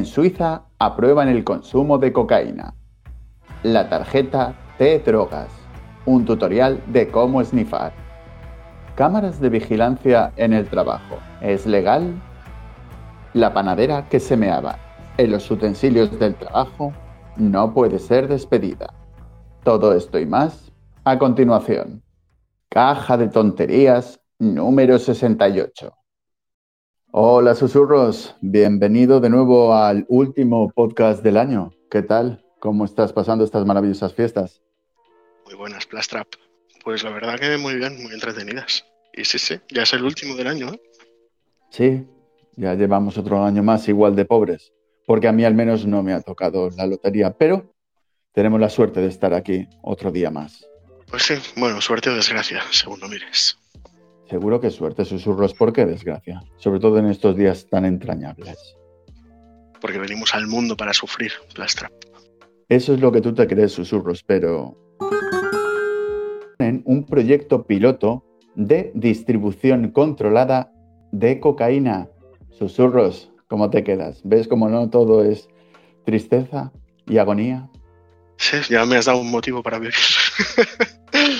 En Suiza aprueban el consumo de cocaína. La tarjeta T-Drogas. Un tutorial de cómo snifar. Cámaras de vigilancia en el trabajo. ¿Es legal? La panadera que se meaba en los utensilios del trabajo no puede ser despedida. Todo esto y más a continuación. Caja de tonterías número 68. Hola susurros, bienvenido de nuevo al último podcast del año. ¿Qué tal? ¿Cómo estás pasando estas maravillosas fiestas? Muy buenas, Plastrap. Pues la verdad que muy bien, muy entretenidas. Y sí, sí, ya es el último del año, ¿eh? Sí, ya llevamos otro año más igual de pobres, porque a mí al menos no me ha tocado la lotería, pero tenemos la suerte de estar aquí otro día más. Pues sí, bueno, suerte o desgracia, según lo mires. Seguro que suerte, susurros. ¿Por qué desgracia? Sobre todo en estos días tan entrañables. Porque venimos al mundo para sufrir, Plastrap. Eso es lo que tú te crees, susurros, pero... En un proyecto piloto de distribución controlada de cocaína. Susurros, ¿cómo te quedas? ¿Ves cómo no todo es tristeza y agonía? Sí, ya me has dado un motivo para vivir.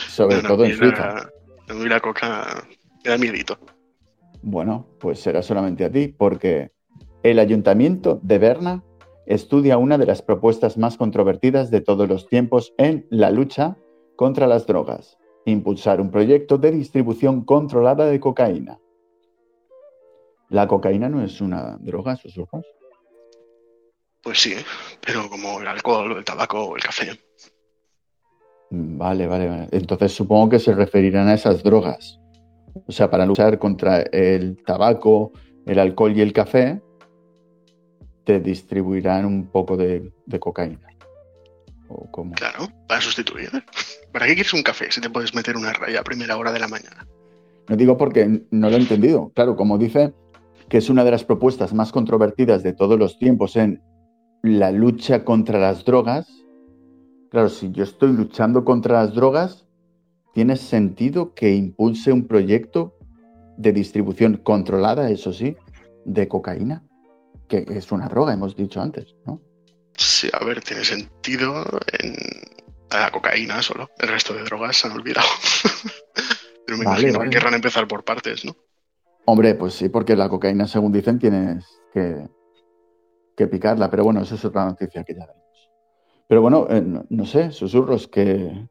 Sobre todo en Suiza. La, la coca me da miedito. Bueno, pues será solamente a ti, porque el Ayuntamiento de Berna estudia una de las propuestas más controvertidas de todos los tiempos en la lucha contra las drogas, impulsar un proyecto de distribución controlada de cocaína. ¿La cocaína no es una droga, susurros? Pues sí, pero como el alcohol, el tabaco o el café. Vale, vale, vale. Entonces supongo que se referirán a esas drogas. O sea, para luchar contra el tabaco, el alcohol y el café, te distribuirán un poco de, cocaína. ¿O cómo? Claro, para sustituir. ¿Para qué quieres un café si te puedes meter una raya a primera hora de la mañana? No digo porque no lo he entendido. Claro, como dice que es una de las propuestas más controvertidas de todos los tiempos en la lucha contra las drogas. Claro, si yo estoy luchando contra las drogas, ¿tiene sentido que impulse un proyecto de distribución controlada, eso sí, de cocaína? Que es una droga, hemos dicho antes, ¿no? Sí, a ver, tiene sentido en la cocaína solo. El resto de drogas se han olvidado. Pero me imagino que querrán empezar por partes, ¿no? Hombre, pues sí, porque la cocaína, según dicen, tienes que, que picarla. Pero bueno, eso es otra noticia que ya vemos. Pero bueno, eh, no, sé, susurros, que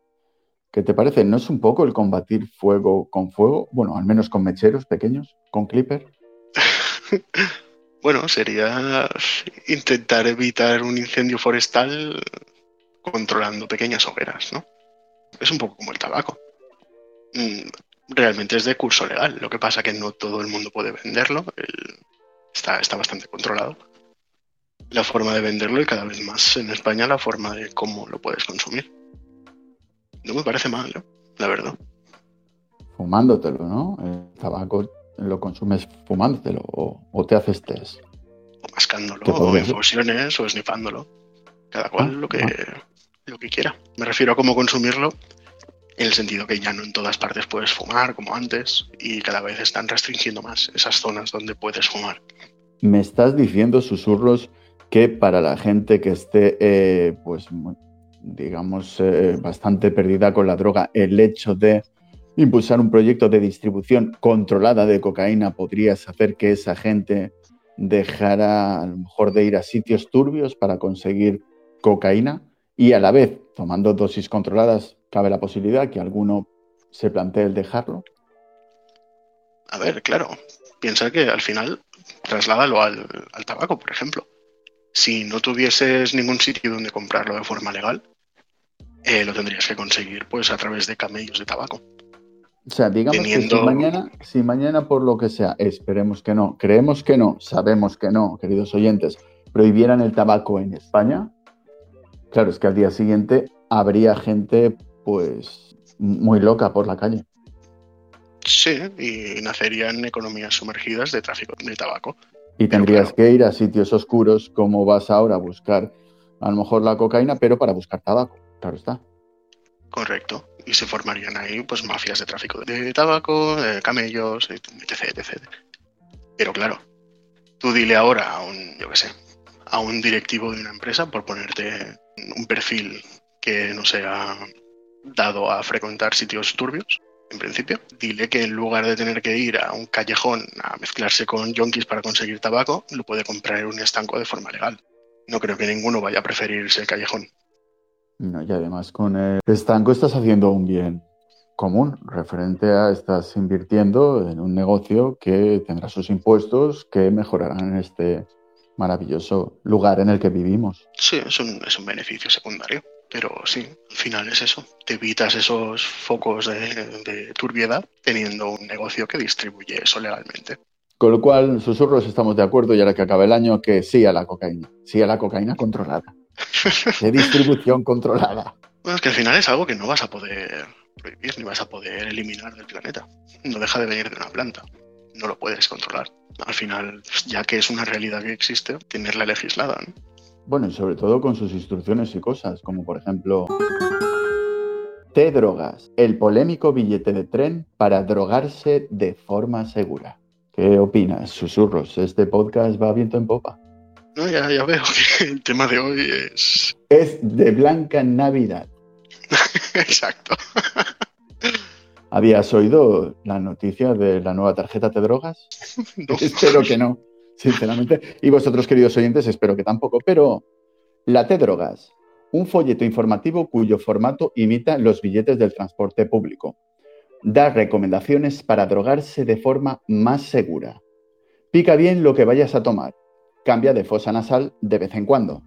¿Qué te parece? ¿No es un poco el combatir fuego con fuego? Bueno, al menos con mecheros pequeños, con clipper. bueno, sería intentar evitar un incendio forestal controlando pequeñas hogueras, ¿no? Es un poco como el tabaco. Mm, realmente es de curso legal, lo que pasa que no todo el mundo puede venderlo, está, está bastante controlado. La forma de venderlo y cada vez más en España la forma de cómo lo puedes consumir. No me parece mal, la verdad. Fumándotelo, ¿no? El tabaco lo consumes fumándotelo o, te haces test. O mascándolo, o infusiones, o snifándolo. Cada cual ah, lo, que, ah. lo que quiera. Me refiero a cómo consumirlo en el sentido que ya no en todas partes puedes fumar como antes y cada vez están restringiendo más esas zonas donde puedes fumar. Me estás diciendo, susurros, que para la gente que esté, eh, pues, digamos, eh, bastante perdida con la droga, el hecho de impulsar un proyecto de distribución controlada de cocaína podría hacer que esa gente dejara a lo mejor de ir a sitios turbios para conseguir cocaína y a la vez, tomando dosis controladas, cabe la posibilidad que alguno se plantee el dejarlo. A ver, claro, piensa que al final trasládalo al, al tabaco, por ejemplo si no tuvieses ningún sitio donde comprarlo de forma legal, eh, lo tendrías que conseguir pues a través de camellos de tabaco. O sea, digamos que si mañana, si mañana por lo que sea, esperemos que no, creemos que no, sabemos que no, queridos oyentes, prohibieran el tabaco en España, claro, es que al día siguiente habría gente pues muy loca por la calle. Sí, y nacerían economías sumergidas de tráfico de tabaco. Y tendrías que ir a sitios oscuros como vas ahora a buscar a lo mejor la cocaína, pero para buscar tabaco, claro está. Correcto. Y se formarían ahí pues mafias de tráfico de tabaco, camellos, etc, etc. Pero claro, tú dile ahora a un, yo qué sé, a un directivo de una empresa por ponerte un perfil que no sea dado a frecuentar sitios turbios, en principio. Dile que en lugar de tener que ir a un callejón a mezclarse con yonkis para conseguir tabaco, lo puede comprar en un estanco de forma legal. No creo que ninguno vaya a preferir ese callejón. No, y además con el estanco estás haciendo un bien común referente a estás invirtiendo en un negocio que tendrá sus impuestos que mejorarán este maravilloso lugar en el que vivimos. Sí, es un, es un beneficio secundario. Pero sí, al final es eso. Te evitas esos focos de, turbiedad teniendo un negocio que distribuye eso legalmente. Con lo cual, susurros, estamos de acuerdo, y ahora que acaba el año, que sí a la cocaína. Sí a la cocaína controlada. De distribución controlada. Bueno, es que al final es algo que no vas a poder prohibir ni vas a poder eliminar del planeta. No deja de venir de una planta. No lo puedes controlar. Al final, ya que es una realidad que existe, tenerla legislada. ¿no? Bueno, y sobre todo con sus instrucciones y cosas, como por ejemplo... T drogas, el polémico billete de tren para drogarse de forma segura. ¿Qué opinas, susurros? Este podcast va viento en popa. No, ya, ya veo que el tema de hoy es... Es de Blanca Navidad. Exacto. ¿Habías oído la noticia de la nueva tarjeta T drogas? No. Espero que no sinceramente. Y vosotros, queridos oyentes, espero que tampoco. Pero la T-Drogas, un folleto informativo cuyo formato imita los billetes del transporte público. Da recomendaciones para drogarse de forma más segura. Pica bien lo que vayas a tomar. Cambia de fosa nasal de vez en cuando.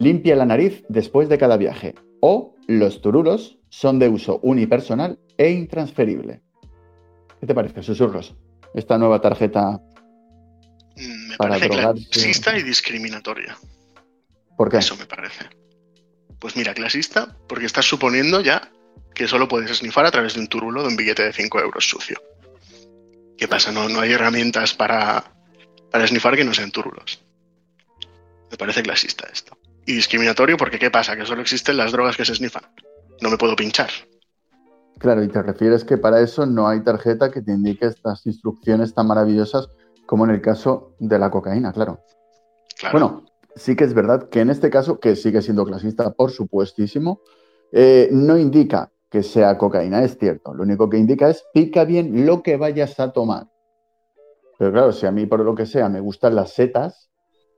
Limpia la nariz después de cada viaje. O los turulos son de uso unipersonal e intransferible. ¿Qué te parece, susurros? Esta nueva tarjeta me parece clasista y discriminatoria. ¿Por qué? Eso me parece. Pues mira, clasista, porque estás suponiendo ya que solo puedes esnifar a través de un turulo de un billete de 5 euros sucio. ¿Qué pasa? No, no hay herramientas para, para esnifar que no sean turulos. Me parece clasista esto. Y discriminatorio porque ¿qué pasa? Que solo existen las drogas que se esnifan. No me puedo pinchar. Claro, y te refieres que para eso no hay tarjeta que te indique estas instrucciones tan maravillosas como en el caso de la cocaína, claro. Bueno, sí que es verdad que en este caso, que sigue siendo clasista, por supuestísimo, eh, no indica que sea cocaína, es cierto. Lo único que indica es pica bien lo que vayas a tomar. Pero claro, si a mí por lo que sea me gustan las setas,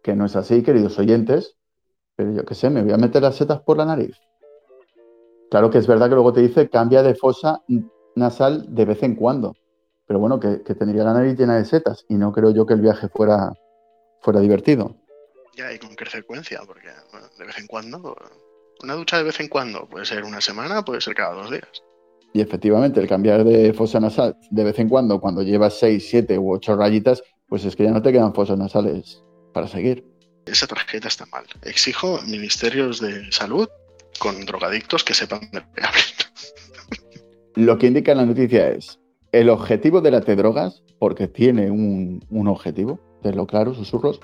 que no es así, queridos oyentes, pero yo qué sé, me voy a meter las setas por la nariz. Claro que es verdad que luego te dice cambia de fosa nasal de vez en cuando pero bueno, que, tendría la nariz llena de setas y no creo yo que el viaje fuera, fuera divertido. Ya, y con qué frecuencia, porque de vez en cuando, una ducha de vez en cuando, puede ser una semana, puede ser cada dos días. Y efectivamente, el cambiar de fosa nasal de vez en cuando, cuando llevas seis, siete u ocho rayitas, pues es que ya no te quedan fosas nasales para seguir. Esa tarjeta está mal. Exijo ministerios de salud con drogadictos que sepan de qué Lo que indica la noticia es, el objetivo de la T-Drogas, porque tiene un, objetivo, de lo claro, susurros,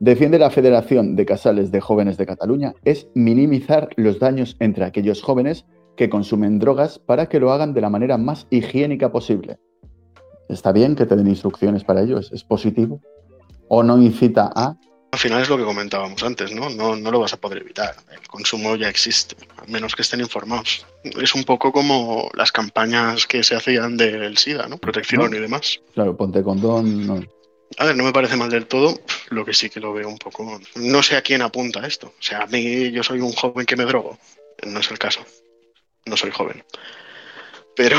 defiende la Federación de Casales de Jóvenes de Cataluña, es minimizar los daños entre aquellos jóvenes que consumen drogas para que lo hagan de la manera más higiénica posible. Está bien que te den instrucciones para ello, es positivo. O no incita a, al final es lo que comentábamos antes, ¿no? ¿no? No lo vas a poder evitar. El consumo ya existe, a menos que estén informados. Es un poco como las campañas que se hacían del SIDA, ¿no? Protección y demás. Claro, ponte condón. No. A ver, no me parece mal del todo, lo que sí que lo veo un poco. No sé a quién apunta esto. O sea, a mí yo soy un joven que me drogo. No es el caso. No soy joven. Pero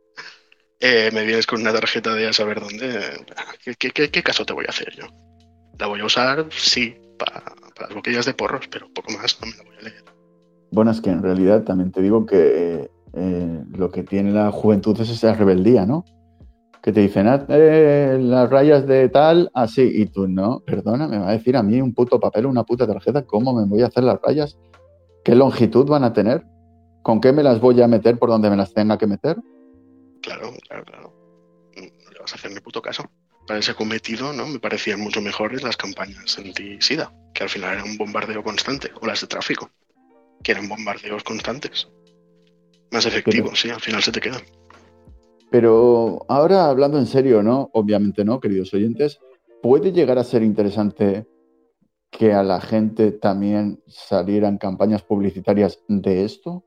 eh, me vienes con una tarjeta de a saber dónde. ¿Qué, caso te voy a hacer yo? La voy a usar, sí, para, las boquillas de porros, pero poco más no me la voy a leer. Bueno, es que en realidad también te digo que eh, lo que tiene la juventud es esa rebeldía, ¿no? Que te dicen, eh, las rayas de tal, así, y tú no, perdona, me va a decir a mí un puto papel, una puta tarjeta, ¿cómo me voy a hacer las rayas? ¿Qué longitud van a tener? ¿Con qué me las voy a meter por donde me las tenga que meter? Claro, claro, claro. No le vas a hacer ni puto caso para ese cometido, ¿no? Me parecían mucho mejores las campañas anti-SIDA, que al final era un bombardeo constante, o las de tráfico, que eran bombardeos constantes. Más efectivos, sí, al final se te quedan. Pero ahora hablando en serio, ¿no? Obviamente no, queridos oyentes, puede llegar a ser interesante que a la gente también salieran campañas publicitarias de esto?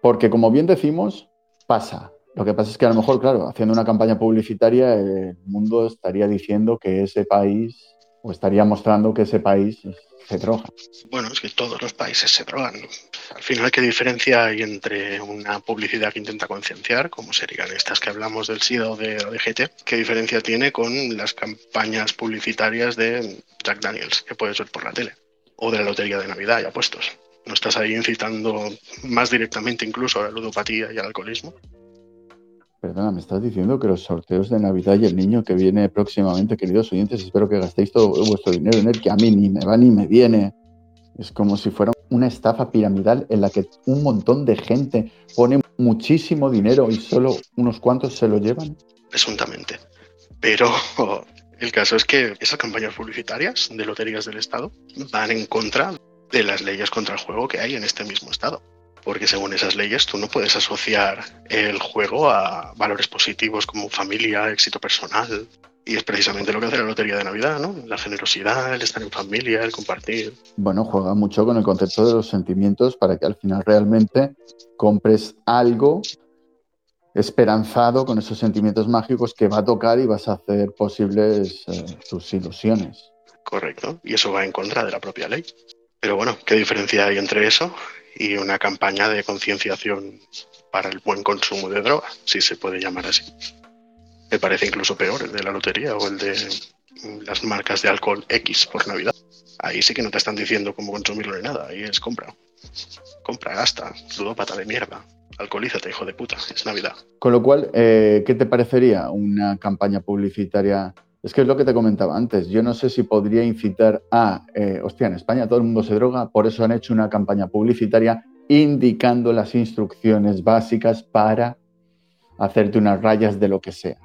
Porque como bien decimos, pasa. Lo que pasa es que a lo mejor, claro, haciendo una campaña publicitaria, el mundo estaría diciendo que ese país, o estaría mostrando que ese país se droga. Bueno, es que todos los países se drogan. Al final, ¿qué diferencia hay entre una publicidad que intenta concienciar, como serían estas que hablamos del SIDA o de GT? ¿Qué diferencia tiene con las campañas publicitarias de Jack Daniels, que puedes ver por la tele? O de la Lotería de Navidad, ya puestos. ¿No estás ahí incitando más directamente incluso a la ludopatía y al alcoholismo? Perdona, me estás diciendo que los sorteos de Navidad y el niño que viene próximamente, queridos oyentes, espero que gastéis todo vuestro dinero en él, que a mí ni me va ni me viene. Es como si fuera una estafa piramidal en la que un montón de gente pone muchísimo dinero y solo unos cuantos se lo llevan. Presuntamente. Pero el caso es que esas campañas publicitarias de loterías del Estado van en contra de las leyes contra el juego que hay en este mismo Estado porque según esas leyes tú no puedes asociar el juego a valores positivos como familia, éxito personal. Y es precisamente lo que hace la Lotería de Navidad, ¿no? La generosidad, el estar en familia, el compartir. Bueno, juega mucho con el concepto de los sentimientos para que al final realmente compres algo esperanzado con esos sentimientos mágicos que va a tocar y vas a hacer posibles eh, tus ilusiones. Correcto, y eso va en contra de la propia ley. Pero bueno, ¿qué diferencia hay entre eso y una campaña de concienciación para el buen consumo de drogas, si se puede llamar así. Me parece incluso peor el de la lotería o el de las marcas de alcohol X por Navidad. Ahí sí que no te están diciendo cómo consumirlo ni nada, ahí es compra. Compra, gasta, ludópata de mierda. Alcoholízate, hijo de puta, es Navidad. Con lo cual, eh, ¿qué te parecería una campaña publicitaria es que es lo que te comentaba antes. Yo no sé si podría incitar a, eh, hostia, en España todo el mundo se droga, por eso han hecho una campaña publicitaria indicando las instrucciones básicas para hacerte unas rayas de lo que sea.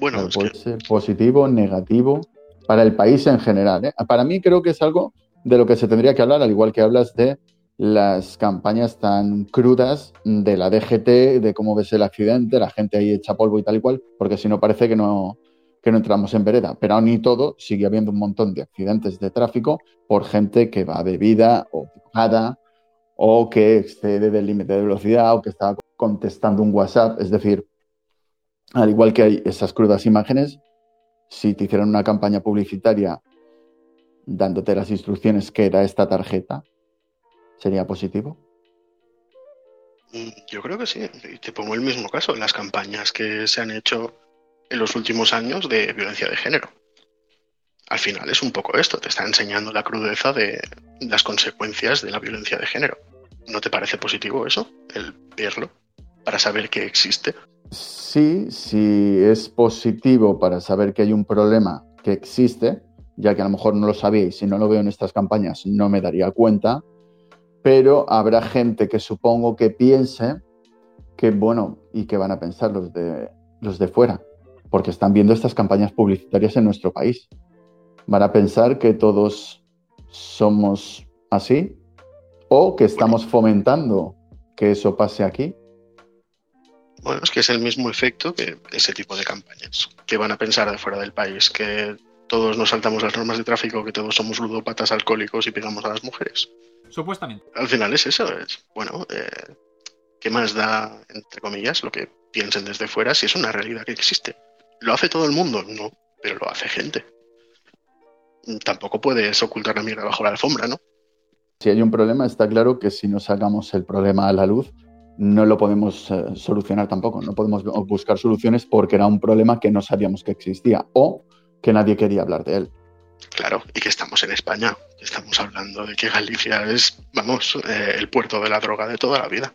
Bueno, puede ser positivo, negativo, para el país en general. ¿eh? Para mí creo que es algo de lo que se tendría que hablar, al igual que hablas de las campañas tan crudas de la DGT, de cómo ves el accidente, la gente ahí echa polvo y tal y cual, porque si no parece que no, que no entramos en vereda, pero aún y todo sigue habiendo un montón de accidentes de tráfico por gente que va bebida o drogada o que excede del límite de velocidad o que está contestando un WhatsApp. Es decir, al igual que hay esas crudas imágenes, si te hicieran una campaña publicitaria dándote las instrucciones que da esta tarjeta, ¿sería positivo? Mm, yo creo que sí. te pongo el mismo caso. Las campañas que se han hecho en los últimos años de violencia de género. Al final es un poco esto, te está enseñando la crudeza de las consecuencias de la violencia de género. ¿No te parece positivo eso, el verlo, para saber que existe? Sí, sí es positivo para saber que hay un problema que existe, ya que a lo mejor no lo sabía y si no lo veo en estas campañas no me daría cuenta, pero habrá gente que supongo que piense que, bueno, y que van a pensar los de, los de fuera, porque están viendo estas campañas publicitarias en nuestro país. Van a pensar que todos somos así o que estamos fomentando que eso pase aquí. Bueno, es que es el mismo efecto que ese tipo de campañas, que van a pensar de fuera del país, que todos nos saltamos las normas de tráfico, que todos somos ludópatas alcohólicos y pegamos a las mujeres. Supuestamente. Al final es eso, es, bueno, eh, ¿qué más da, entre comillas, lo que piensen desde fuera si es una realidad que existe? ¿Lo hace todo el mundo? No, pero lo hace gente. Tampoco puedes ocultar la mierda bajo la alfombra, ¿no? Si hay un problema, está claro que si no sacamos el problema a la luz, no lo podemos eh, solucionar tampoco. No podemos buscar soluciones porque era un problema que no sabíamos que existía o que nadie quería hablar de él. Claro, y que estamos en España. Estamos hablando de que Galicia es, vamos, eh, el puerto de la droga de toda la vida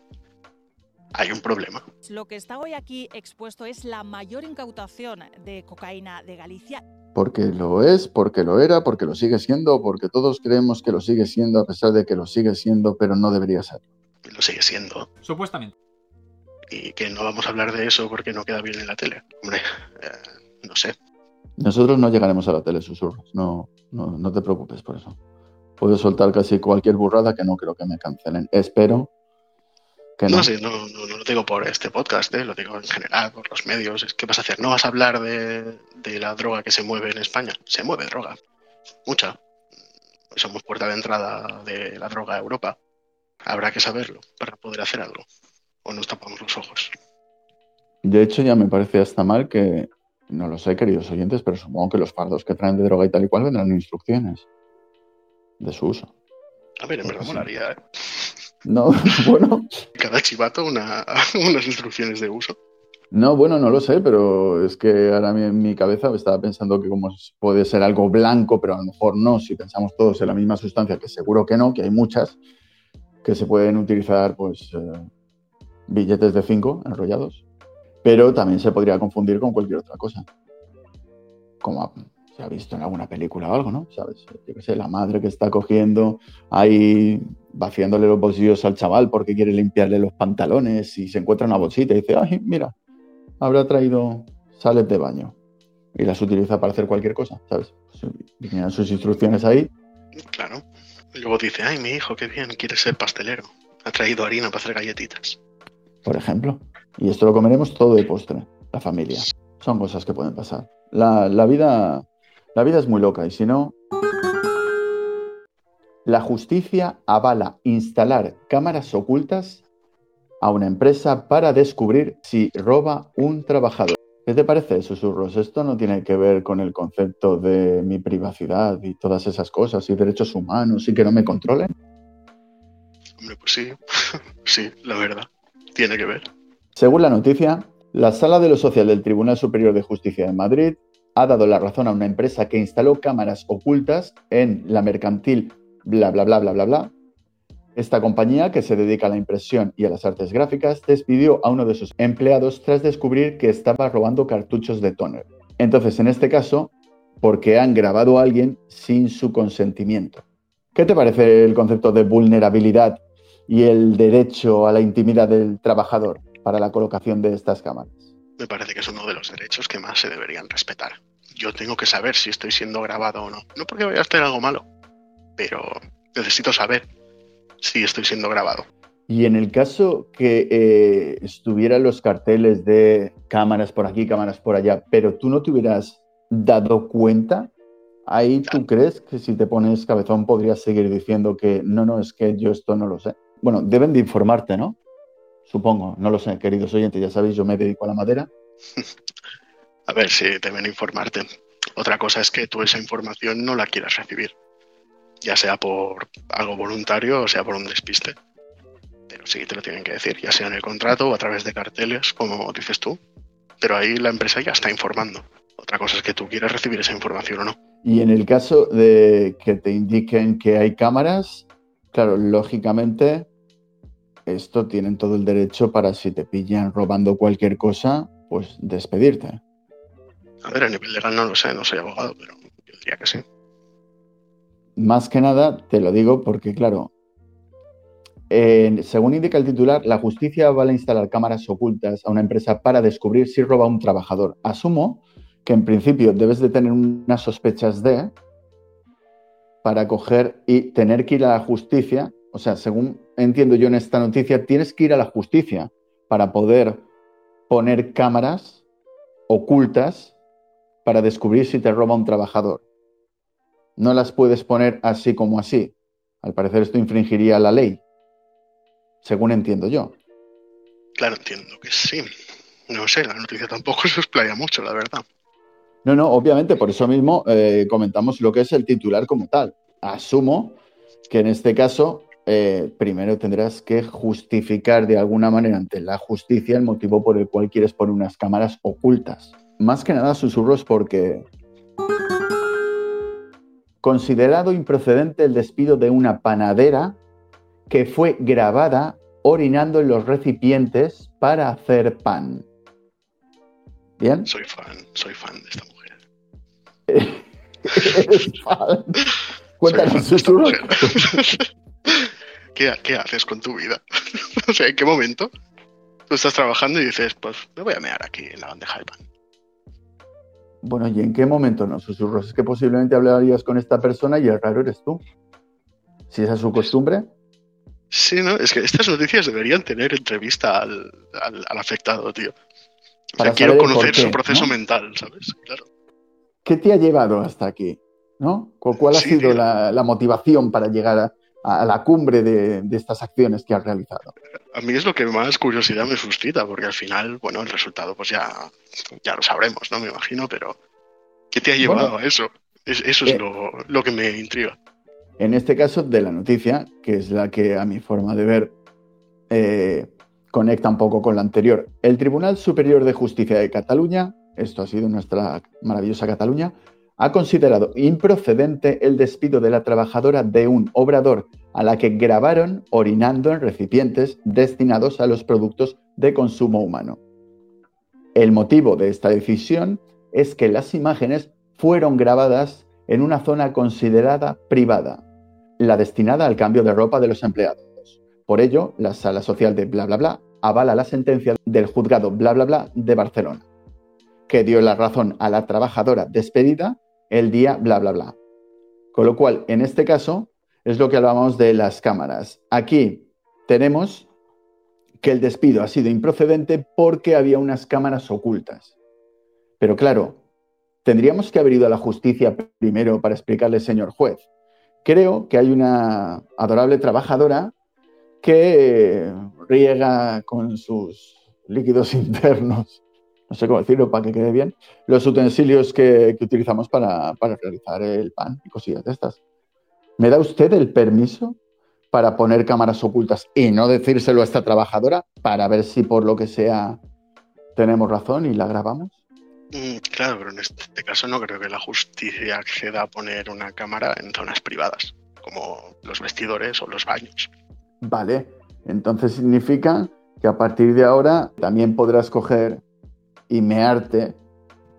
hay un problema. Lo que está hoy aquí expuesto es la mayor incautación de cocaína de Galicia. Porque lo es, porque lo era, porque lo sigue siendo, porque todos creemos que lo sigue siendo a pesar de que lo sigue siendo, pero no debería ser. Lo sigue siendo. Supuestamente. Y que no vamos a hablar de eso porque no queda bien en la tele. Hombre, eh, no sé. Nosotros no llegaremos a la tele, susurros. No, no, no te preocupes por eso. Puedo soltar casi cualquier burrada que no creo que me cancelen. Espero no, sé, no, no, lo digo por este podcast, ¿eh? lo digo en general, por los medios. ¿Qué vas a hacer? ¿No vas a hablar de, la droga que se mueve en España? Se mueve droga. Mucha. somos puerta de entrada de la droga a Europa. Habrá que saberlo para poder hacer algo. O nos tapamos los ojos. De hecho, ya me parece hasta mal que, no lo sé, queridos oyentes, pero supongo que los fardos que traen de droga y tal y cual vendrán instrucciones de su uso. A ver, en verdad molaría, ¿eh? No, bueno, Cada chivato una, unas instrucciones de uso. no, bueno, no lo sé, pero es que ahora en mi cabeza estaba pensando que como puede ser algo blanco, pero a lo mejor no, si pensamos todos en la misma sustancia, que seguro que no, que hay muchas, que se pueden utilizar, pues, eh, billetes de 5 enrollados, pero también se podría confundir con cualquier otra cosa. Como se ha visto en alguna película o algo, ¿no? ¿Sabes? Yo qué sé, la madre que está cogiendo ahí, vaciándole los bolsillos al chaval porque quiere limpiarle los pantalones y se encuentra una bolsita y dice, ay, mira, habrá traído sales de baño y las utiliza para hacer cualquier cosa, ¿sabes? Vinieron sus instrucciones ahí. Claro. Luego dice, ay, mi hijo, qué bien, quiere ser pastelero. Ha traído harina para hacer galletitas. por ejemplo. Y esto lo comeremos todo de postre, la familia. Son cosas que pueden pasar. La, la vida, la vida es muy loca y si no... La justicia avala instalar cámaras ocultas a una empresa para descubrir si roba un trabajador. ¿Qué te parece, susurros? Esto no tiene que ver con el concepto de mi privacidad y todas esas cosas y derechos humanos y que no me controlen. Hombre, pues sí. sí, la verdad. Tiene que ver. Según la noticia, la Sala de lo Social del Tribunal Superior de Justicia de Madrid ha dado la razón a una empresa que instaló cámaras ocultas en la mercantil bla bla bla bla bla bla. Esta compañía, que se dedica a la impresión y a las artes gráficas, despidió a uno de sus empleados tras descubrir que estaba robando cartuchos de toner. Entonces, en este caso, porque han grabado a alguien sin su consentimiento. ¿Qué te parece el concepto de vulnerabilidad y el derecho a la intimidad del trabajador para la colocación de estas cámaras? Me parece que es uno de los derechos que más se deberían respetar. Yo tengo que saber si estoy siendo grabado o no. No porque vaya a hacer algo malo, pero necesito saber si estoy siendo grabado. Y en el caso que eh, estuvieran los carteles de cámaras por aquí, cámaras por allá, pero tú no te hubieras dado cuenta, ahí tú crees que si te pones cabezón podrías seguir diciendo que no, no, es que yo esto no lo sé. Bueno, deben de informarte, ¿no? Supongo, no lo sé, queridos oyentes, ya sabéis, yo me dedico a la madera. A ver si deben informarte. Otra cosa es que tú esa información no la quieras recibir. Ya sea por algo voluntario o sea por un despiste. Pero sí te lo tienen que decir, ya sea en el contrato o a través de carteles, como dices tú. Pero ahí la empresa ya está informando. Otra cosa es que tú quieras recibir esa información o no. Y en el caso de que te indiquen que hay cámaras, claro, lógicamente, esto tienen todo el derecho para si te pillan robando cualquier cosa, pues despedirte. A ver, a nivel legal no lo sé, no soy abogado, pero yo diría que sí. Más que nada, te lo digo porque, claro, eh, según indica el titular, la justicia va a instalar cámaras ocultas a una empresa para descubrir si roba un trabajador. Asumo que en principio debes de tener unas sospechas de para coger y tener que ir a la justicia. O sea, según entiendo yo en esta noticia, tienes que ir a la justicia para poder poner cámaras ocultas para descubrir si te roba un trabajador. No las puedes poner así como así. Al parecer esto infringiría la ley, según entiendo yo. Claro, entiendo que sí. No sé, la noticia tampoco se explaya mucho, la verdad. No, no, obviamente, por eso mismo eh, comentamos lo que es el titular como tal. Asumo que en este caso eh, primero tendrás que justificar de alguna manera ante la justicia el motivo por el cual quieres poner unas cámaras ocultas. Más que nada susurros porque... Considerado improcedente el despido de una panadera que fue grabada orinando en los recipientes para hacer pan. ¿Bien? Soy fan, soy fan de esta mujer. Eres fan. Cuéntanos, susurros. ¿Qué, ¿Qué haces con tu vida? o sea, ¿en qué momento? Tú estás trabajando y dices, pues me voy a mear aquí en la bandeja de pan. Bueno, ¿y en qué momento no, susurros? Es que posiblemente hablarías con esta persona y el raro eres tú. Si esa es su costumbre, Sí, ¿no? Es que estas noticias deberían tener entrevista al, al- al afectado, tío. O sea, Para quiero conocer su proceso ¿no? mental, ¿sabes? Claro. ¿qué te ha llevado hasta aquí? ¿no? ¿Cuál ha sido la, motivación para llegar a, la cumbre de, estas acciones que has realizado? A mí es lo que más curiosidad me suscita, porque al final, bueno, el resultado pues ya, ya lo sabremos, ¿no? Me imagino, pero ¿qué te ha llevado a eso? eso es eh, lo, que me intriga. En este caso, de la noticia, que es la que a mi forma de ver eh, conecta un poco con la anterior. El Tribunal Superior de Justicia de Cataluña, esto ha sido nuestra maravillosa Cataluña, ha considerado improcedente el despido de la trabajadora de un obrador a la que grabaron orinando en recipientes destinados a los productos de consumo humano. El motivo de esta decisión es que las imágenes fueron grabadas en una zona considerada privada, la destinada al cambio de ropa de los empleados. Por ello, la Sala Social de Bla Bla Bla avala la sentencia del juzgado Bla Bla Bla de Barcelona, que dio la razón a la trabajadora despedida el día bla, bla, bla. Con lo cual, en este caso, es lo que hablábamos de las cámaras. Aquí tenemos que el despido ha sido improcedente porque había unas cámaras ocultas. Pero claro, tendríamos que haber ido a la justicia primero para explicarle, señor juez. Creo que hay una adorable trabajadora que riega con sus líquidos internos no sé cómo decirlo para que quede bien, los utensilios que, utilizamos para, realizar el pan y cosillas de estas. ¿Me da usted el permiso para poner cámaras ocultas y no decírselo a esta trabajadora para ver si por lo que sea tenemos razón y la grabamos? Mm, claro, pero en este caso no creo que la justicia acceda a poner una cámara en zonas privadas, como los vestidores o los baños. Vale, entonces significa que a partir de ahora también podrás coger y mearte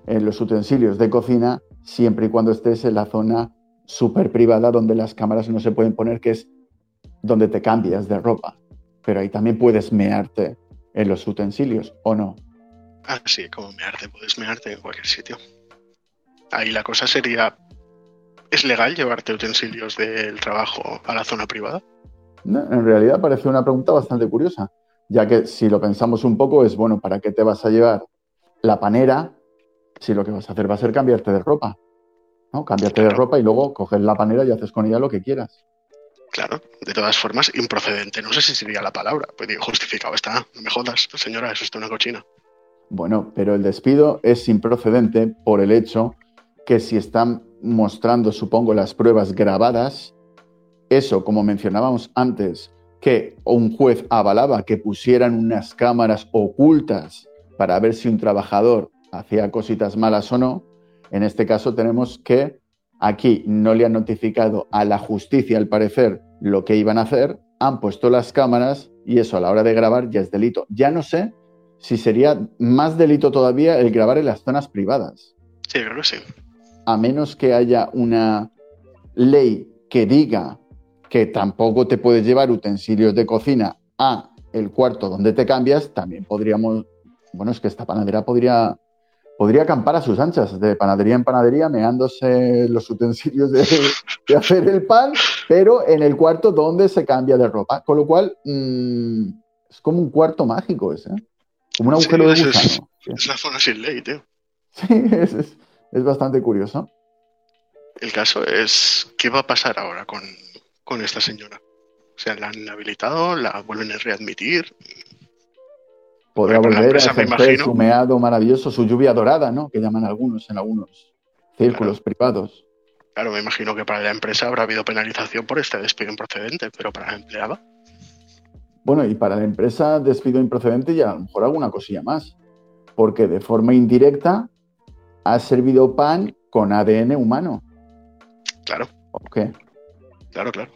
en los utensilios de cocina siempre y cuando estés en la zona súper privada donde las cámaras no se pueden poner, que es donde te cambias de ropa. Pero ahí también puedes mearte en los utensilios, ¿o no? Ah, sí, como mearte, puedes mearte en cualquier sitio. Ahí la cosa sería, ¿es legal llevarte utensilios del trabajo a la zona privada? en realidad parece una pregunta bastante curiosa, ya que si lo pensamos un poco es, bueno, ¿para qué te vas a llevar la panera, si lo que vas a hacer va a ser cambiarte de ropa, ¿no? Cambiarte de ropa y luego coger la panera y haces con ella lo que quieras. Claro, de todas formas, improcedente. No sé si sería la palabra. Pues digo, justificado está. No me jodas, señora, eso está una cochina. Bueno, pero el despido es improcedente por el hecho que si están mostrando, supongo, las pruebas grabadas, eso, como mencionábamos antes, que un juez avalaba que pusieran unas cámaras ocultas para ver si un trabajador hacía cositas malas o no, en este caso tenemos que aquí no le han notificado a la justicia, al parecer, lo que iban a hacer, han puesto las cámaras y eso a la hora de grabar ya es delito. Ya no sé si sería más delito todavía el grabar en las zonas privadas. Sí, creo que sí. A menos que haya una ley que diga que tampoco te puedes llevar utensilios de cocina a el cuarto donde te cambias, también podríamos bueno, es que esta panadera podría, podría acampar a sus anchas, de panadería en panadería, meándose los utensilios de, hacer el pan, pero en el cuarto donde se cambia de ropa. Con lo cual, mm, es como un cuarto mágico ese, ¿eh? como un agujero de gusano. Es, la zona sin ley, tío. Sí, es, es, bastante curioso. El caso es, ¿qué va a pasar ahora con, con esta señora? O sea, la han habilitado, la vuelven a readmitir podrá volver a ejercer su meado maravilloso, su lluvia dorada, ¿no? Que llaman algunos en algunos círculos privados. Claro, me imagino que para la empresa habrá habido penalización por este despido improcedente, pero para la empleada. Bueno, y para la empresa despido improcedente y a lo mejor alguna cosilla más, porque de forma indirecta ha servido pan con ADN humano. Claro. ¿Ok? Claro, claro.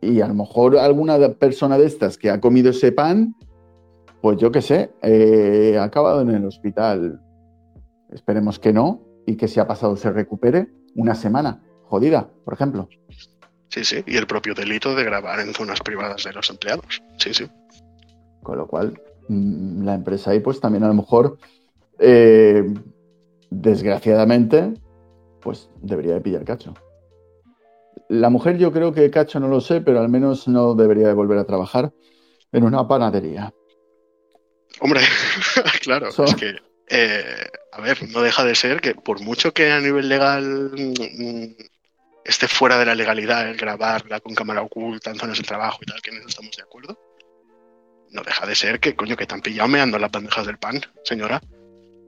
Y a lo mejor alguna persona de estas que ha comido ese pan pues yo qué sé, eh, ha acabado en el hospital. Esperemos que no y que si ha pasado se recupere una semana jodida, por ejemplo. Sí, sí, y el propio delito de grabar en zonas privadas de los empleados. Sí, sí. Con lo cual, mm, la empresa ahí pues también a lo mejor, eh, desgraciadamente, pues debería de pillar cacho. La mujer yo creo que cacho no lo sé, pero al menos no debería de volver a trabajar en una panadería. Hombre, claro, es que, eh, a ver, no deja de ser que por mucho que a nivel legal mm, esté fuera de la legalidad el grabarla con cámara oculta en zonas de trabajo y tal, que no estamos de acuerdo, no deja de ser que, coño, que están pillado meando las bandejas del pan, señora.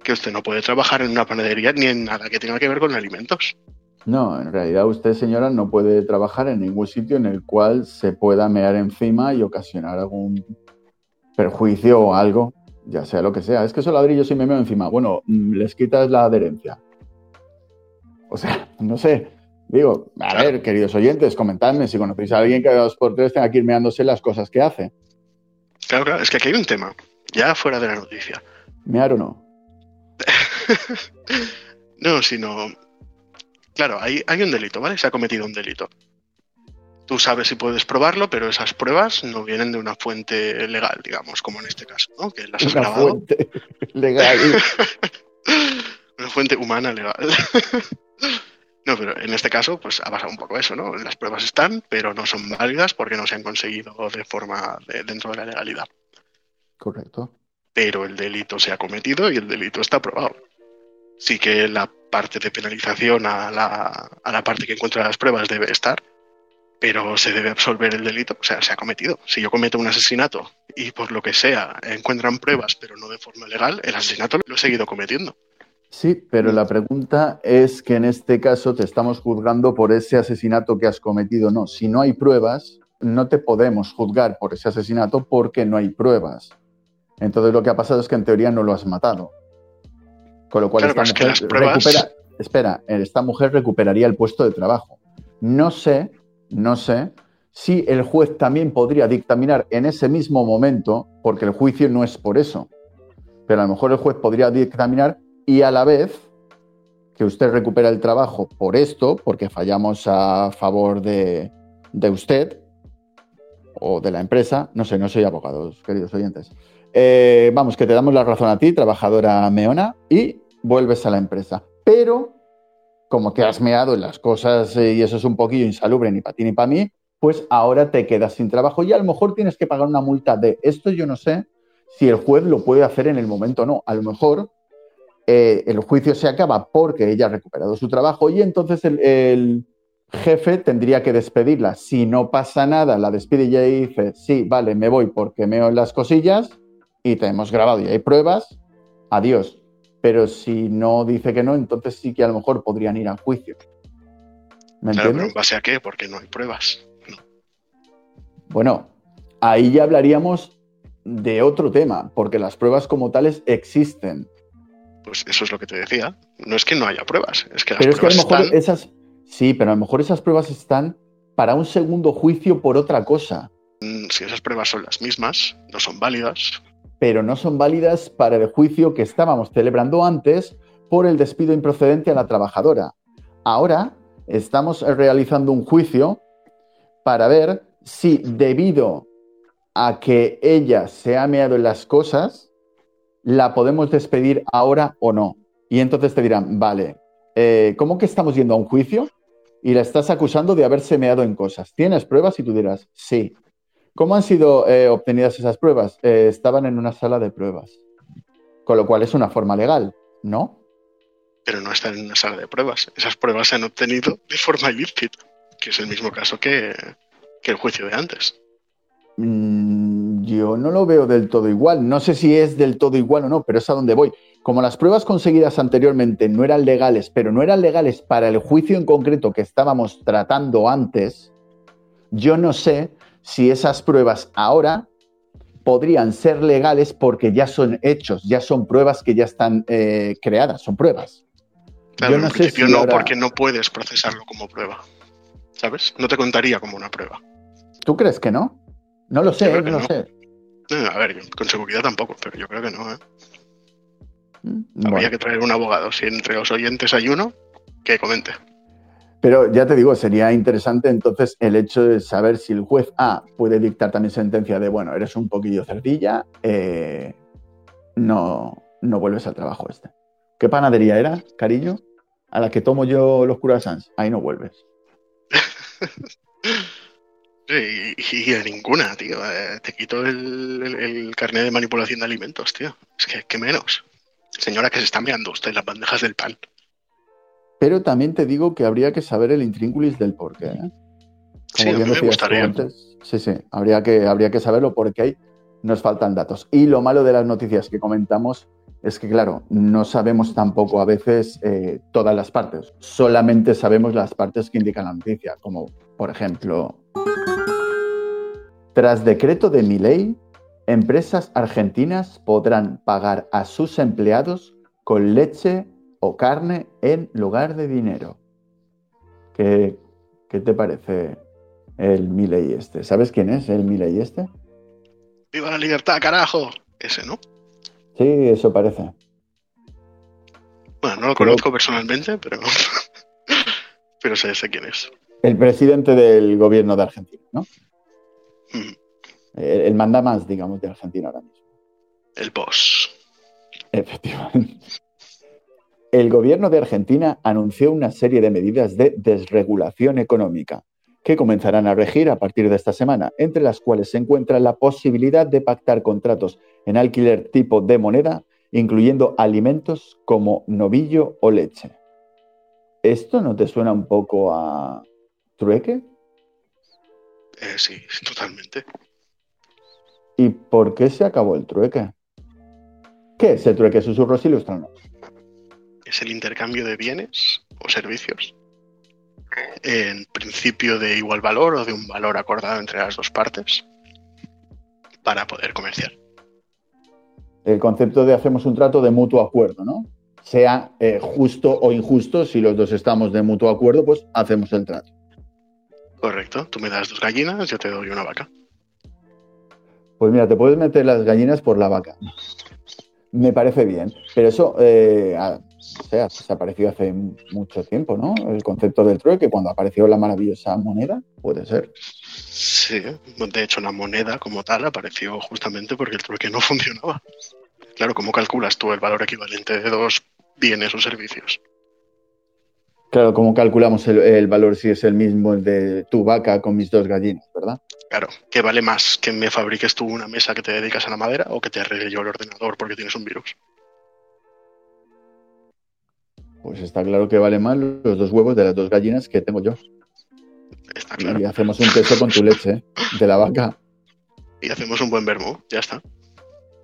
Que usted no puede trabajar en una panadería ni en nada que tenga que ver con alimentos. No, en realidad usted, señora, no puede trabajar en ningún sitio en el cual se pueda mear encima y ocasionar algún perjuicio o algo, ya sea lo que sea. Es que esos ladrillos si me meo encima, bueno, mm, les quitas la adherencia. O sea, no sé. Digo, a ver, queridos oyentes, comentadme si conocéis a alguien que a dos por tres tenga que ir meándose las cosas que hace. Claro, claro, es que aquí hay un tema, ya fuera de la noticia. ¿Mear o no? no, sino. Claro, hay, hay un delito, ¿vale? Se ha cometido un delito. Tú sabes si puedes probarlo, pero esas pruebas no vienen de una fuente legal, digamos, como en este caso, ¿no? Que las has Una grabado. fuente legal. una fuente humana legal. no, pero en este caso, pues ha pasado un poco eso, ¿no? Las pruebas están, pero no son válidas porque no se han conseguido de forma de- dentro de la legalidad. Correcto. Pero el delito se ha cometido y el delito está aprobado. Sí que la parte de penalización a la, a la parte que encuentra las pruebas debe estar, pero se debe absolver el delito, o sea, se ha cometido. Si yo cometo un asesinato y por lo que sea encuentran pruebas, pero no de forma legal, el asesinato lo he seguido cometiendo. Sí, pero la pregunta es que en este caso te estamos juzgando por ese asesinato que has cometido. No, si no hay pruebas, no te podemos juzgar por ese asesinato porque no hay pruebas. Entonces lo que ha pasado es que en teoría no lo has matado. Con lo cual Claro, es esta que mujer las pruebas- recupera, espera, esta mujer recuperaría el puesto de trabajo. No sé, no sé si el juez también podría dictaminar en ese mismo momento, porque el juicio no es por eso, pero a lo mejor el juez podría dictaminar y a la vez que usted recupera el trabajo por esto, porque fallamos a favor de, usted o de la empresa, no sé, no soy abogado, queridos oyentes. Eh, vamos, que te damos la razón a ti, trabajadora meona, y vuelves a la empresa. Pero, como te has meado en las cosas eh, y eso es un poquillo insalubre ni para ti ni para mí, pues ahora te quedas sin trabajo y a lo mejor tienes que pagar una multa de esto yo no sé si el juez lo puede hacer en el momento o no. A lo mejor eh, el juicio se acaba porque ella ha recuperado su trabajo y entonces el, jefe tendría que despedirla. Si no pasa nada, la despide y dice, sí, vale, me voy porque meo en las cosillas y te hemos grabado y hay pruebas, adiós. Pero si no dice que no, entonces sí que a lo mejor podrían ir a juicio. ¿Me Claro, pero entiendes? en base a qué? Porque no hay pruebas. No. Bueno, ahí ya hablaríamos de otro tema, porque las pruebas como tales existen. Pues eso es lo que te decía. No es que no haya pruebas, es que las Pero es que a lo mejor están. esas. Sí, pero a lo mejor esas pruebas están para un segundo juicio por otra cosa, Mm, Si esas pruebas son las mismas, no son válidas. Pero no son válidas para el juicio que estábamos celebrando antes por el despido improcedente a la trabajadora. Ahora estamos realizando un juicio para ver si debido a que ella se ha meado en las cosas, la podemos despedir ahora o no. Y entonces te dirán, vale, eh, ¿cómo que estamos yendo a un juicio? Y la estás acusando de haberse meado en cosas. ¿Tienes pruebas? Y tú dirás, sí. ¿Cómo han sido eh, obtenidas esas pruebas? Eh, estaban en una sala de pruebas. Con lo cual es una forma legal, ¿no? pero no están en una sala de pruebas. Esas pruebas se han obtenido de forma ilícita, que es el mismo caso que, que el juicio de antes. Mm, yo no lo veo del todo igual. No sé si es del todo igual o no, pero es a donde voy. Como las pruebas conseguidas anteriormente no eran legales, pero no eran legales para el juicio en concreto que estábamos tratando antes, yo no sé si esas pruebas ahora podrían ser legales porque ya son hechos, ya son pruebas que ya están eh, creadas, son pruebas. Claro, Yo no en sé principio si no, ahora- porque no puedes procesarlo como prueba. ¿Sabes? No te contaría como una prueba. ¿Tú crees que no? No lo sé, creo no no. sé. Eh, A ver, con seguridad tampoco, pero yo creo que no. ¿eh? Mm, Habría que traer un abogado. Si entre los oyentes hay uno, que comente. Pero ya te digo, sería interesante entonces el hecho de saber si el juez A puede dictar también sentencia de, bueno, eres un poquillo cerdilla, eh, no, no vuelves al trabajo este. ¿Qué panadería era, cariño? A la que tomo yo los croissants. Ahí no vuelves. Y, y a ninguna, tío. Eh, te quito el, carnet de manipulación de alimentos, tío. Es que, que menos. Señora, que se está meando usted las bandejas del pan. Pero también te digo que habría que saber el intríngulis del porqué. ¿eh? Sí, a mí me decías tú gustaría. antes, sí, sí, habría que, habría que saberlo porque ahí nos faltan datos. Y lo malo de las noticias que comentamos es que, claro, no sabemos tampoco a veces eh, todas las partes. Solamente sabemos las partes que indican la noticia, como por ejemplo, tras decreto de mi ley, empresas argentinas podrán pagar a sus empleados con leche o carne en lugar de dinero. ¿Qué, qué te parece el Milei este? ¿Sabes quién es el Milei este? ¡Viva la libertad, carajo! Ese, ¿no? Sí, eso parece. Bueno, no lo Pero- conozco personalmente, pero. pero sé, sé quién es. El presidente del gobierno de Argentina, ¿no? Mm, El, el manda más, digamos, de Argentina ahora mismo. El boss. Efectivamente. El gobierno de Argentina anunció una serie de medidas de desregulación económica que comenzarán a regir a partir de esta semana, entre las cuales se encuentra la posibilidad de pactar contratos en alquiler tipo de moneda, incluyendo alimentos como novillo o leche. ¿Esto no te suena un poco a trueque? Eh, sí, totalmente. ¿Y por qué se acabó el trueque? ¿Qué es el trueque? Susurros ilustranos. Es el intercambio de bienes o servicios. En principio de igual valor o de un valor acordado entre las dos partes para poder comerciar. el concepto de hacemos un trato de mutuo acuerdo, ¿no? Sea eh, justo o injusto, si los dos estamos de mutuo acuerdo, pues hacemos el trato. Correcto. Tú me das dos gallinas, yo te doy una vaca. Pues mira, te puedes meter las gallinas por la vaca. Me parece bien, pero eso, eh, o sea, desapareció hace mucho tiempo, ¿no? El concepto del trueque, cuando apareció la maravillosa moneda, puede ser. Sí, de hecho la moneda como tal apareció justamente porque el trueque no funcionaba. Claro, ¿cómo calculas tú el valor equivalente de dos bienes o servicios? Claro, ¿cómo calculamos el, el valor si es el mismo el de tu vaca con mis dos gallinas, verdad? Claro, ¿qué vale más que me fabriques tú una mesa que te dedicas a la madera o que te arregle yo el ordenador porque tienes un virus? Pues está claro que vale más los dos huevos de las dos gallinas que tengo yo. Está claro. Y hacemos un queso con tu leche de la vaca. Y hacemos un buen vermú, ya está.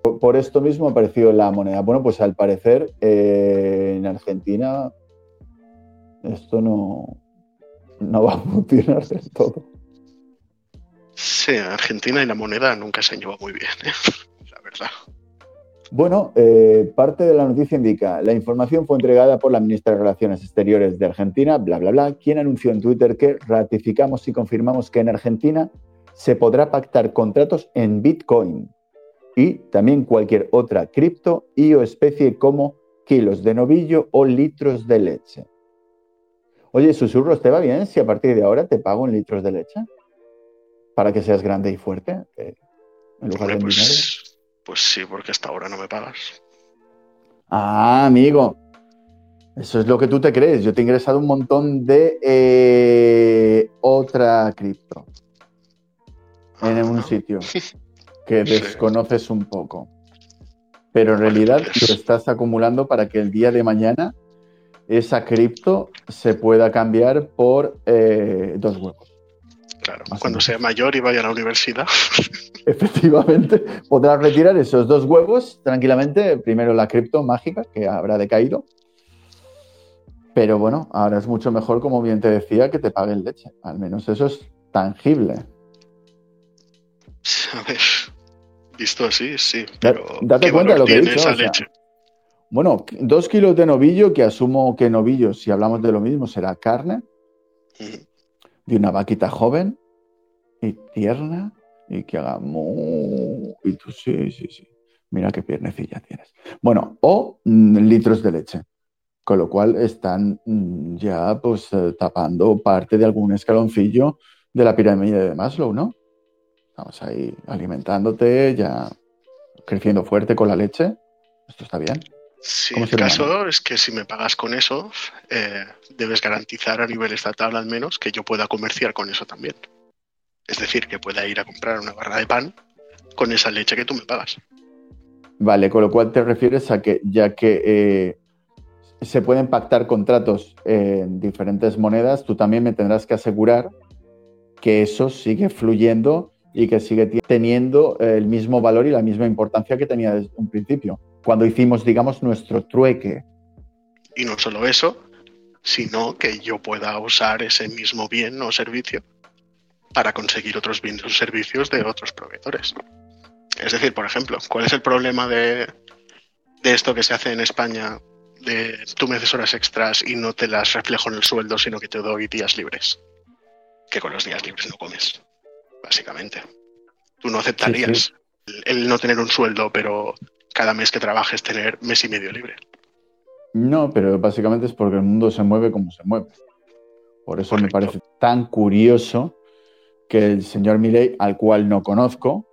Por- Por esto mismo apareció la moneda. Bueno, pues al parecer eh, en Argentina esto no, no va a funcionar del todo. Sí, Argentina y la moneda nunca se han llevado muy bien, ¿eh? la verdad. Bueno, eh, parte de la noticia indica, la información fue entregada por la ministra de Relaciones Exteriores de Argentina, bla, bla, bla, quien anunció en Twitter que ratificamos y confirmamos que en Argentina se podrá pactar contratos en Bitcoin y también cualquier otra cripto y o especie como kilos de novillo o litros de leche. Oye, susurros, ¿te va bien si a partir de ahora te pago en litros de leche? Para que seas grande y fuerte, eh, en lugar de en dinero. Pues, sí, porque hasta ahora no me pagas. Ah, amigo. Eso es lo que tú te crees. Yo te he ingresado un montón de eh, otra cripto en un Ah, sitio que Sí. desconoces un poco. Pero en realidad Pues- lo estás acumulando para que el día de mañana esa cripto se pueda cambiar por eh, dos huevos. Claro, Más cuando sea mayor y vaya a la universidad. Efectivamente, podrás retirar esos dos huevos tranquilamente. Primero la cripto mágica, que habrá decaído. Pero bueno, ahora es mucho mejor, como bien te decía, que te paguen leche. Al menos eso es tangible. A ver, visto así, sí. Pero date ¿qué cuenta de lo que he dicho, o sea? Bueno, dos kilos de novillo, que asumo que novillo, si hablamos de lo mismo, será carne de una vaquita joven y tierna y que haga mu. Y tú, sí, sí, sí. Mira qué piernecilla tienes. Bueno, o mm, litros de leche. Con lo cual están mm, ya pues eh, tapando parte de algún escaloncillo de la pirámide de Maslow, ¿no? Estamos ahí alimentándote, ya creciendo fuerte con la leche. Esto está bien. Sí, ¿Cómo el se llama? caso es que si me pagas con eso, eh, debes garantizar a nivel estatal al menos que yo pueda comerciar con eso también. Es decir, que pueda ir a comprar una barra de pan con esa leche que tú me pagas. Vale, con lo cual te refieres a que ya que eh, se pueden pactar contratos en diferentes monedas, tú también me tendrás que asegurar que eso sigue fluyendo y que sigue teniendo el mismo valor y la misma importancia que tenía desde un principio, cuando hicimos, digamos, nuestro trueque. Y no solo eso, sino que yo pueda usar ese mismo bien o servicio para conseguir otros bienes o servicios de otros proveedores. Es decir, por ejemplo, ¿cuál es el problema de, esto que se hace en España de tú me haces horas extras y no te las reflejo en el sueldo, sino que te doy días libres? Que con los días libres no comes, básicamente. Tú no aceptarías El, no tener un sueldo, pero cada mes que trabajes tener mes y medio libre. No, pero básicamente es porque el mundo se mueve como se mueve. Por eso me parece tan curioso que el señor Milley, al cual no conozco,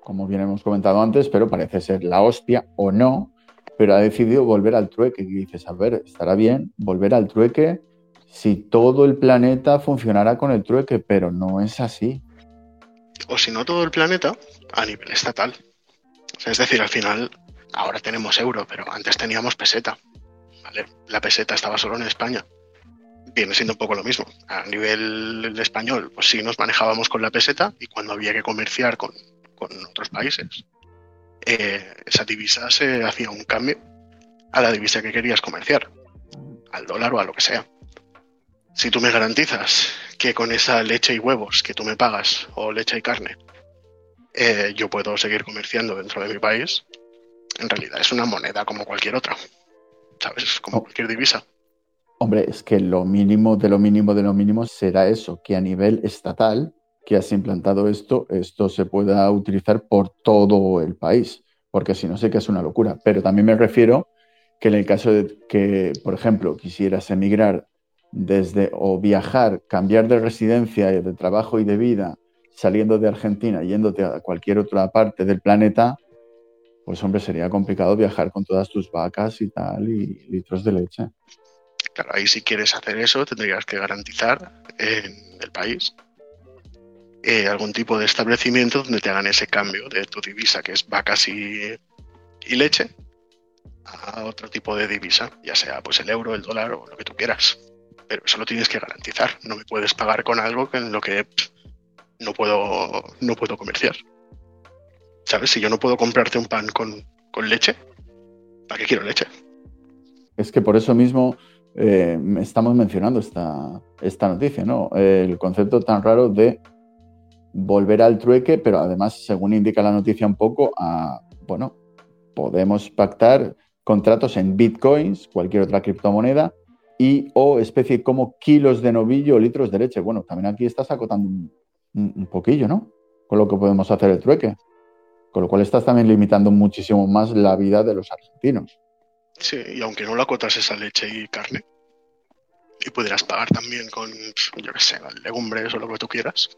como bien hemos comentado antes, pero parece ser la hostia o no, pero ha decidido volver al trueque. Y dices, a ver, estará bien volver al trueque si todo el planeta funcionara con el trueque, pero no es así. O si no todo el planeta, a nivel estatal. es decir, al final, ahora tenemos euro, pero antes teníamos peseta. La peseta estaba solo en España. Viene siendo un poco lo mismo. A nivel español, pues sí nos manejábamos con la peseta y cuando había que comerciar con con otros países, eh, esa divisa se hacía un cambio a la divisa que querías comerciar, al dólar o a lo que sea. Si tú me garantizas que con esa leche y huevos que tú me pagas, o leche y carne, eh, yo puedo seguir comerciando dentro de mi país, en realidad es una moneda como cualquier otra, ¿sabes? Como oh. cualquier divisa. Hombre, es que lo mínimo de lo mínimo de lo mínimo será eso, que a nivel estatal que has implantado esto, esto se pueda utilizar por todo el país, porque si no sé que es una locura. Pero también me refiero que en el caso de que, por ejemplo, quisieras emigrar desde o viajar, cambiar de residencia, de trabajo y de vida, saliendo de Argentina, yéndote a cualquier otra parte del planeta, pues hombre, sería complicado viajar con todas tus vacas y tal, y litros de leche. Claro, ahí si quieres hacer eso, tendrías que garantizar en el país eh, algún tipo de establecimiento donde te hagan ese cambio de tu divisa, que es vacas y, leche, a otro tipo de divisa, ya sea pues el euro, el dólar o lo que tú quieras. Pero eso lo tienes que garantizar. No me puedes pagar con algo en lo que no puedo, no puedo comerciar. ¿Sabes? Si yo no puedo comprarte un pan con, leche, ¿para qué quiero leche? Es que por eso mismo eh, estamos mencionando esta, noticia, ¿no? El concepto tan raro de volver al trueque, pero además, según indica la noticia un poco, bueno, podemos pactar contratos en bitcoins, cualquier otra criptomoneda, y o especie como kilos de novillo o litros de leche. Bueno, también aquí estás acotando un, un, poquillo, ¿no? Con lo que podemos hacer el trueque. Con lo cual estás también limitando muchísimo más la vida de los argentinos. Sí, y aunque no lo acotas esa leche y carne, y pudieras pagar también con, yo qué sé, legumbres o lo que tú quieras,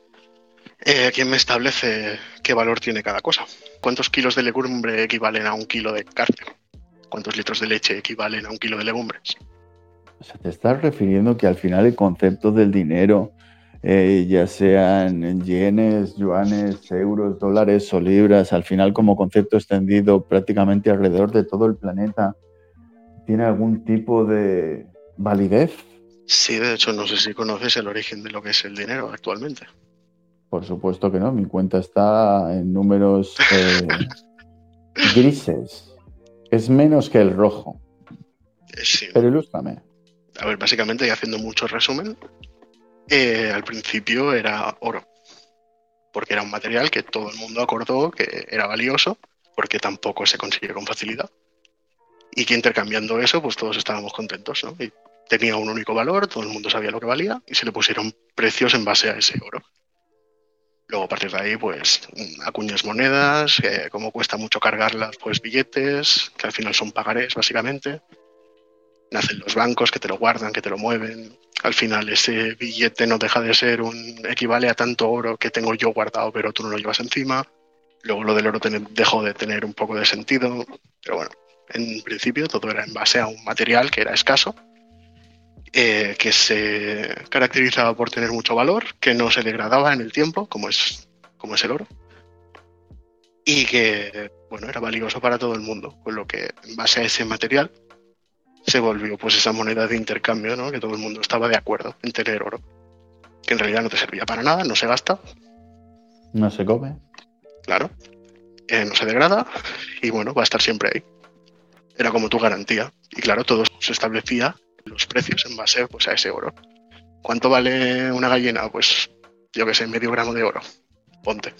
eh, ¿quién me establece qué valor tiene cada cosa? ¿Cuántos kilos de legumbre equivalen a un kilo de carne? ¿Cuántos litros de leche equivalen a un kilo de legumbres? O sea, te estás refiriendo que al final el concepto del dinero, eh, ya sean en yenes, yuanes, euros, dólares o libras, al final como concepto extendido prácticamente alrededor de todo el planeta, ¿tiene algún tipo de validez? Sí, de hecho, no sé si conoces el origen de lo que es el dinero actualmente. Por supuesto que no, mi cuenta está en números eh, grises. Es menos que el rojo. Sí. Pero ilústrame. A ver, básicamente, y haciendo mucho resumen, eh, al principio era oro, porque era un material que todo el mundo acordó que era valioso, porque tampoco se consigue con facilidad. Y que intercambiando eso, pues todos estábamos contentos, ¿no? Y tenía un único valor, todo el mundo sabía lo que valía, y se le pusieron precios en base a ese oro. Luego a partir de ahí, pues acuñas monedas, eh, como cuesta mucho cargarlas, pues billetes, que al final son pagarés básicamente. Nacen los bancos que te lo guardan, que te lo mueven. Al final ese billete no deja de ser un equivale a tanto oro que tengo yo guardado, pero tú no lo llevas encima. Luego lo del oro dejó de tener un poco de sentido. Pero bueno, en principio todo era en base a un material que era escaso eh, que se caracterizaba por tener mucho valor, que no se degradaba en el tiempo, como es, como es el oro, y que bueno, era valioso para todo el mundo, con lo que en base a ese material se volvió pues esa moneda de intercambio, ¿no? Que todo el mundo estaba de acuerdo en tener oro, que en realidad no te servía para nada, no se gasta, No se come. claro, eh, no se degrada y bueno, va a estar siempre ahí. Era como tu garantía y claro, todo se establecía los precios en base pues a ese oro. ¿Cuánto vale una gallina? Pues yo que sé, medio gramo de oro. Ponte.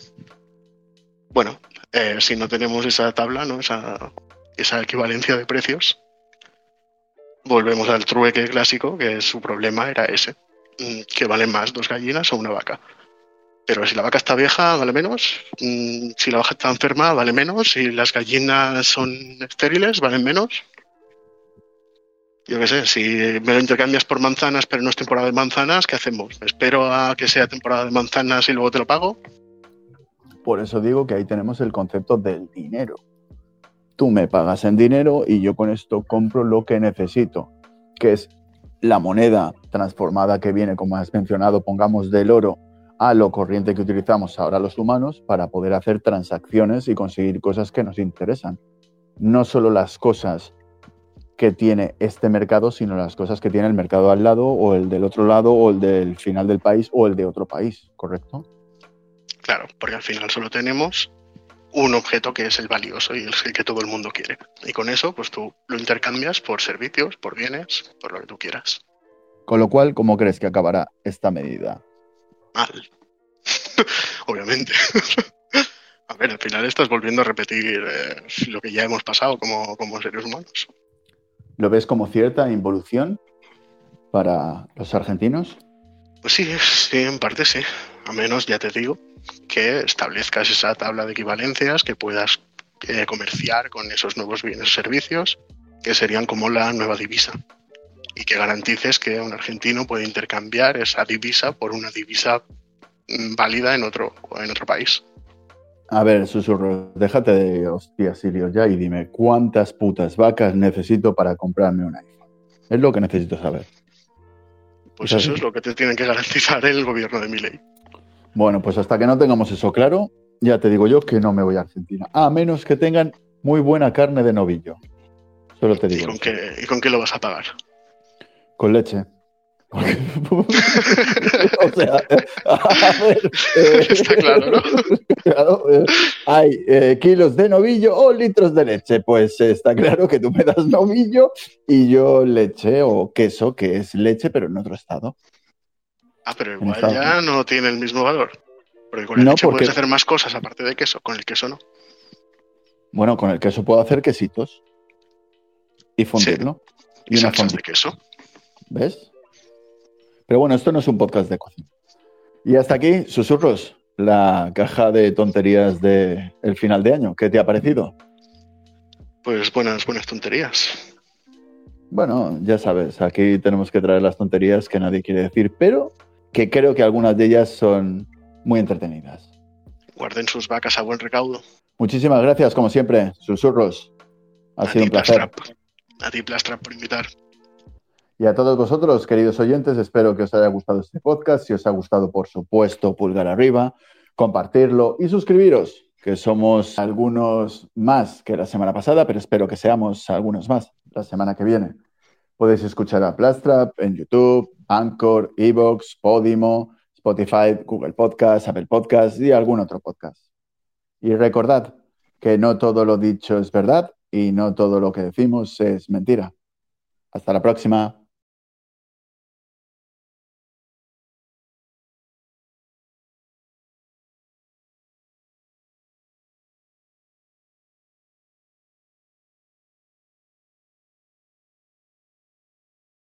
Bueno, eh, si no tenemos esa tabla, ¿no? Esa, esa equivalencia de precios, volvemos al trueque clásico, que su problema era ese, mm, que valen más dos gallinas o una vaca. Pero si la vaca está vieja, vale menos. Mm, Si la vaca está enferma, vale menos. Si las gallinas son estériles, valen menos. Yo qué sé, si me lo intercambias por manzanas, pero no es temporada de manzanas, ¿qué hacemos? ¿Me espero a que sea temporada de manzanas y luego te lo pago? Por eso digo que ahí tenemos el concepto del dinero. Tú me pagas en dinero y yo con esto compro lo que necesito, que es la moneda transformada que viene, como has mencionado, pongamos del oro a lo corriente que utilizamos ahora los humanos para poder hacer transacciones y conseguir cosas que nos interesan. No solo las cosas que tiene este mercado, sino las cosas que tiene el mercado al lado o el del otro lado o el del final del país o el de otro país, ¿correcto? Claro, porque al final solo tenemos un objeto que es el valioso y el que todo el mundo quiere. Y con eso, pues tú lo intercambias por servicios, por bienes, por lo que tú quieras. Con lo cual, ¿cómo crees que acabará esta medida? Mal. Obviamente. a ver, al final estás volviendo a repetir eh, lo que ya hemos pasado como, como seres humanos. ¿Lo ves como cierta involución para los argentinos? Pues sí, sí, en parte sí. A menos, ya te digo, que establezcas esa tabla de equivalencias, que puedas eh, comerciar con esos nuevos bienes y servicios, que serían como la nueva divisa. Y que garantices que un argentino puede intercambiar esa divisa por una divisa mm, válida en otro, en otro país. A ver, susurro, déjate de hostias, Sirio, ya y dime, ¿cuántas putas vacas necesito para comprarme un iPhone? Es lo que necesito saber. Pues eso es lo que te tiene que garantizar el gobierno de Milei. Bueno, pues hasta que no tengamos eso claro, ya te digo yo que no me voy a Argentina. A menos que tengan muy buena carne de novillo. Solo te ¿Y digo. con, eso. qué, ¿Y con qué lo vas a pagar? Con leche. o sea, a ver, eh, Está claro, ¿no? claro, eh, hay eh, kilos de novillo o litros de leche. Pues está claro que tú me das novillo y yo leche o queso, que es leche, pero en otro estado. Ah, pero igual Estados ya no tiene el mismo valor. Porque con el No, leche porque- puedes hacer más cosas aparte de queso, con el queso no. Bueno, con el queso puedo hacer quesitos y fundirlo. Y, Y una salsas de queso. ¿Ves? Pero bueno, esto no es un podcast de cocina. Y hasta aquí, susurros, la caja de tonterías del el final de año. ¿Qué te ha parecido? Pues buenas, buenas tonterías. Bueno, ya sabes, aquí tenemos que traer las tonterías que nadie quiere decir, pero que creo que algunas de ellas son muy entretenidas. Guarden sus vacas a buen recaudo. Muchísimas gracias, como siempre, susurros. Ha a sido un placer. Plastrap. A ti, Plastrap, por invitar. Y a todos vosotros, queridos oyentes, espero que os haya gustado este podcast. Si os ha gustado, por supuesto, pulgar arriba, compartirlo y suscribiros, que somos algunos más que la semana pasada, pero espero que seamos algunos más la semana que viene. Podéis escuchar a Plastrap en YouTube, Anchor, Evox, Podimo, Spotify, Google Podcast, Apple Podcast y algún otro podcast. Y recordad que no todo lo dicho es verdad y no todo lo que decimos es mentira. Hasta la próxima.